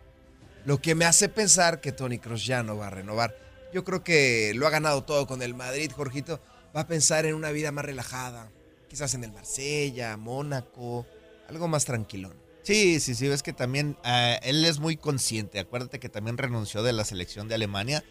Lo que me hace pensar que Tony Cross ya no va a renovar. Yo creo que lo ha ganado todo con el Madrid, Jorgito. Va a pensar en una vida más relajada. Quizás en el Marsella, Mónaco, algo más tranquilón. Sí, sí, sí, ves que también eh, él es muy consciente. Acuérdate que también renunció de la selección de Alemania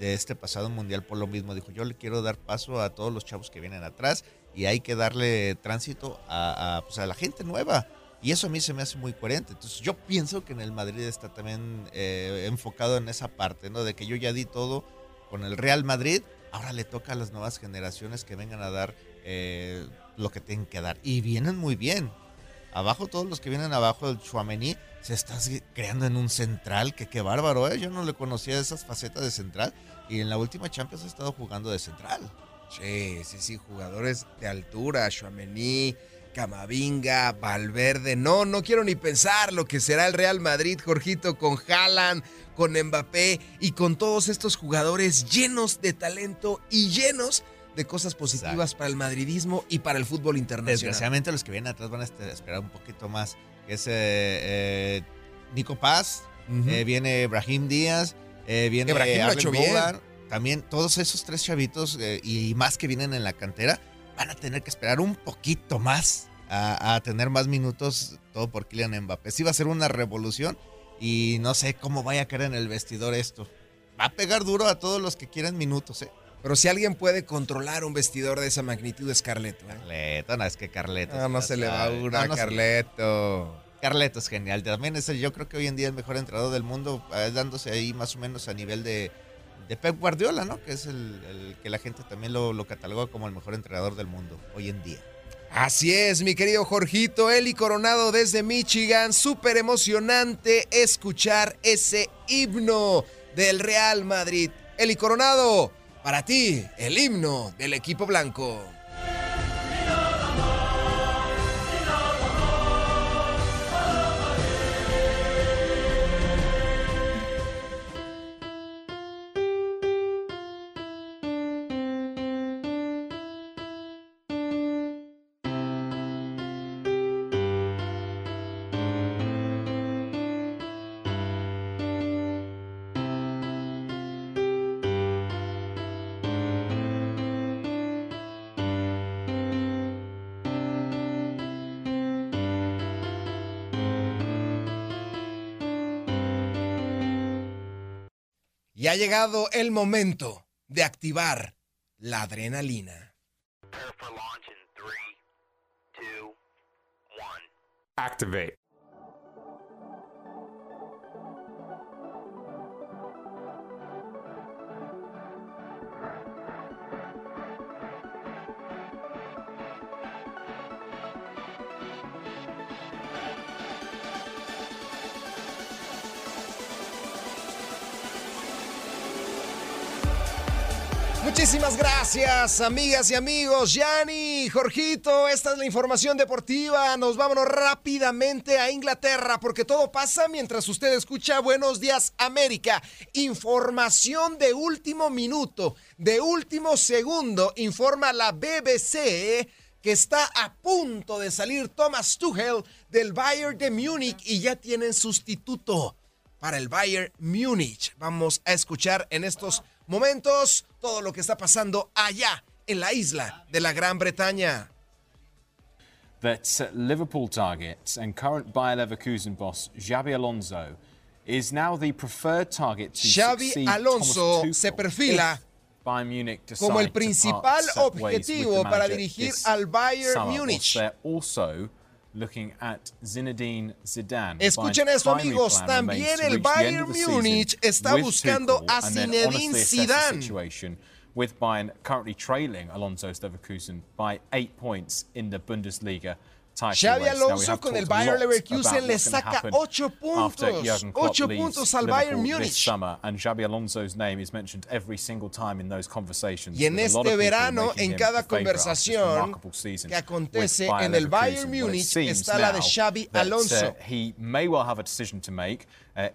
de este pasado mundial por lo mismo. Dijo, yo le quiero dar paso a todos los chavos que vienen atrás y hay que darle tránsito a, a pues, la gente nueva. Y eso a mí se me hace muy coherente. Entonces yo pienso que en el Madrid está también eh, enfocado en esa parte, ¿no? De que yo ya di todo con el Real Madrid, ahora le toca a las nuevas generaciones que vengan a dar eh, lo que tienen que dar. Y vienen muy bien. Abajo, todos los que vienen abajo del Chuamení se está creando en un central, que qué bárbaro, ¿eh? Yo no le conocía esas facetas de central. Y en la última Champions ha estado jugando de central. Sí, sí, sí, jugadores de altura, Chuamení, Camavinga, Valverde. No, no quiero ni pensar lo que será el Real Madrid, Jorgito, con Haaland, con Mbappé y con todos estos jugadores llenos de talento y llenos de cosas positivas para el madridismo y para el fútbol internacional. Desgraciadamente los que vienen atrás van a esperar un poquito más. Es eh, eh, Nico Paz, eh, viene Brahim Díaz, viene Brahim También todos esos tres chavitos y más que vienen en la cantera van a tener que esperar un poquito más a, tener más minutos, todo por Kylian Mbappé. Sí va a ser una revolución y no sé cómo vaya a caer en el vestidor esto. Va a pegar duro a todos los que quieren minutos, ¿eh? Pero si alguien puede controlar un vestidor de esa magnitud es Carleto. ¿eh? Carleto, no, es que Carleto. No, no se le va una a Carleto. Carleto es genial. También es el, yo creo que hoy en día el mejor entrenador del mundo, eh, dándose ahí más o menos a nivel de, de Pep Guardiola, ¿no? Que es el, que la gente también lo, lo cataloga como el mejor entrenador del mundo hoy en día. Así es, mi querido Jorgito, Eli Coronado desde Michigan. Súper emocionante escuchar ese himno del Real Madrid. Eli Coronado, para ti, el himno del equipo blanco. Y ha llegado el momento de activar la adrenalina. Activate. Gracias, amigas y amigos. Yani, Jorgito, esta es la información deportiva. Nos vámonos rápidamente a Inglaterra porque todo pasa mientras usted escucha Buenos Días América. Información de último minuto, de último segundo, informa la BBC que está a punto de salir Thomas Tuchel del Bayern de Múnich y ya tienen sustituto para el Bayern Múnich. Vamos a escuchar en estos momentos todo lo que está pasando allá en la isla de la Gran Bretaña. that uh, Liverpool target and current Bayer Leverkusen boss Xabi Alonso is now the preferred target to Xavi Alonso se perfila como el principal objetivo para dirigir al Bayern Múnich. Whilst They're also looking at Zinedine Zidane. Escuchen Bayern's esto, primary amigos. plan También remains to el reach the end Bayern of the season Múnich está with buscando Tuchel a and then Zinedine honestly assess the Zidane. situation with Bayern currently trailing Alonso's Leverkusen by eight points in the Bundesliga. Xavi Alonso con el Bayern Leverkusen le saca 8 puntos, 8 puntos al Bayern Múnich. Y en este verano, en cada conversación que acontece en el Bayern Múnich está la de Xavi Alonso. he may well have a decision to make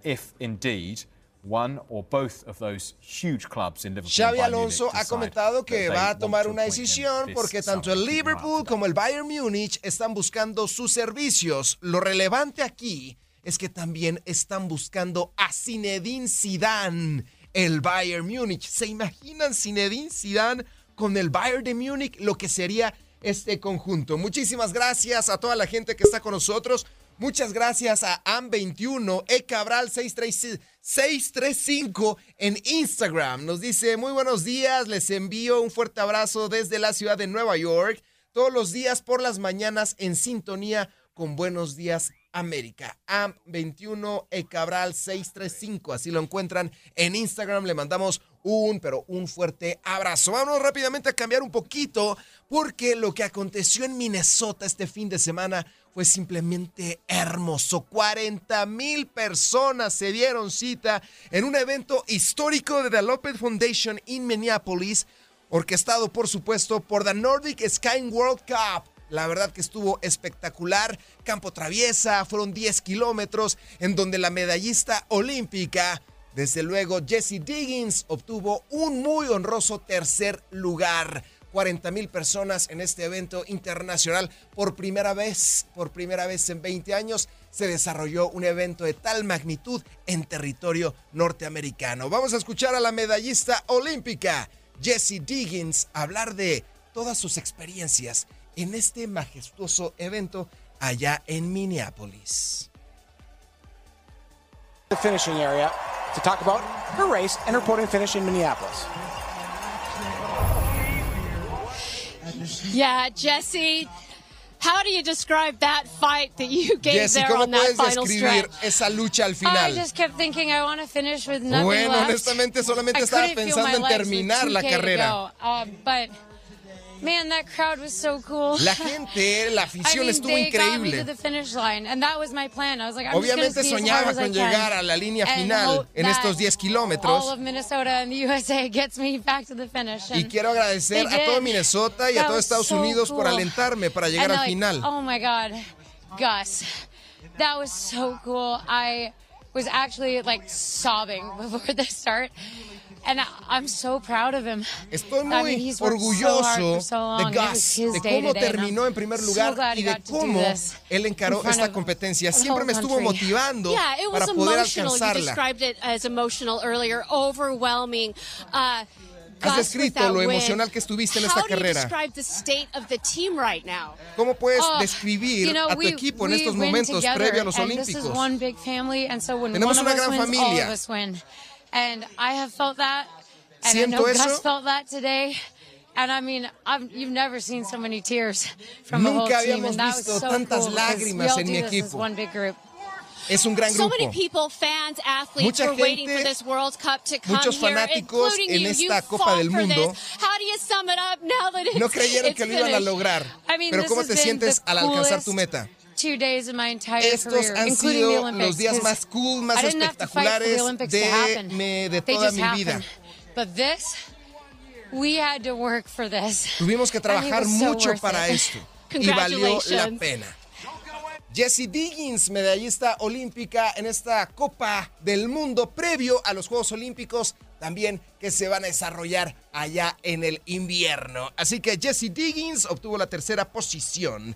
if indeed one or both of those huge clubs in Liverpool and Xavi Alonso ha comentado que va a tomar to una decisión porque tanto el Liverpool como el Bayern Múnich están buscando sus servicios. Lo relevante aquí es que también están buscando a Zinedine Zidane, el Bayern Múnich. ¿Se imaginan Zinedine Zidane con el Bayern de Múnich lo que sería este conjunto? Muchísimas gracias a toda la gente que está con nosotros. Muchas gracias a AM21, E Cabral 635 en Instagram. Nos dice, muy buenos días, les envío un fuerte abrazo desde la ciudad de Nueva York. Todos los días por las mañanas en sintonía con Buenos Días América. AM21, E Cabral 635. Así lo encuentran en Instagram. Le mandamos un, pero un fuerte abrazo. Vamos rápidamente a cambiar un poquito porque lo que aconteció en Minnesota este fin de semana fue simplemente hermoso. 40 mil personas se dieron cita en un evento histórico de The Lopez Foundation in Minneapolis, orquestado por supuesto por The Nordic Sky World Cup. La verdad que estuvo espectacular. Campo traviesa, fueron 10 kilómetros en donde la medallista olímpica, desde luego Jessie Diggins, obtuvo un muy honroso tercer lugar. 40 mil personas en este evento internacional. Por primera vez, por primera vez en 20 años, se desarrolló un evento de tal magnitud en territorio norteamericano. Vamos a escuchar a la medallista olímpica, Jessie Diggins, hablar de todas sus experiencias en este majestuoso evento allá en Minneapolis. finishing area to talk about her race and her podium finish in Minneapolis. Yeah, Jesse, how do you describe that fight that you gave Jessie, there ¿cómo on that puedes final describir stretch? esa lucha al final? I just kept thinking I want to finish with nothing Bueno, left. honestamente solamente I estaba couldn't feel pensando my en legs with terminar la 2K to carrera. go. Um, but man, that crowd was so cool. La gente, la afición I mean, estuvo they got me increíble. to the finish line, and that was my plan. I was like, I'm just Obviamente as hard soñaba I con can llegar a la línea final en estos 10 All kilómetros. of Minnesota and the USA gets me back to the finish. Y quiero agradecer a todo. Minnesota y a That todo was Estados so Unidos por cool. alentarme para llegar And, al like, final. Oh my God, Gus, that was so cool. I was actually like sobbing before the start, and I, I'm so proud of him. Estoy I muy mean, he's so orgulloso so long. de Gus, de cómo terminó en primer so lugar glad y de cómo él encaró esta competencia. Siempre me estuvo motivando Yeah, para poder alcanzarla. described it as emotional earlier, overwhelming. Uh, Has descrito lo emocional que estuviste en esta carrera. describe the state of the team right now? ¿Cómo puedes Oh, describir a tu equipo en estos momentos previo a los Olímpicos? so Tenemos una of us gran familia. And I have felt that, and I Siento know eso. Gus felt that today. And I mean, I've, you've never seen so many tears from the whole Nunca team, habíamos and that visto was so tantas cool lágrimas we all en do mi this as equipo. one big group. Es un gran So many grupo. people, fans, athletes, Mucha were waiting for gente, this World Cup to come muchos here, fanáticos including en you. esta you Copa fought del for Mundo this. How do you sum it up now that it's, No creyeron it's que lo iban a lograr. I mean, Pero this ¿cómo has te been sientes the al alcanzar tu coolest meta? Two days of my entire Estos career, han including the sido Olympics. los días más cool, más I didn't have to fight for the espectaculares de, me- de toda mi vida. But this, we had to work for this. Tuvimos que trabajar so mucho worth para it. esto y valió la pena. Jessie Diggins, medallista olímpica en esta Copa del Mundo previo a los Juegos Olímpicos, también que se van a desarrollar allá en el invierno. Así que Jessie Diggins obtuvo la tercera posición.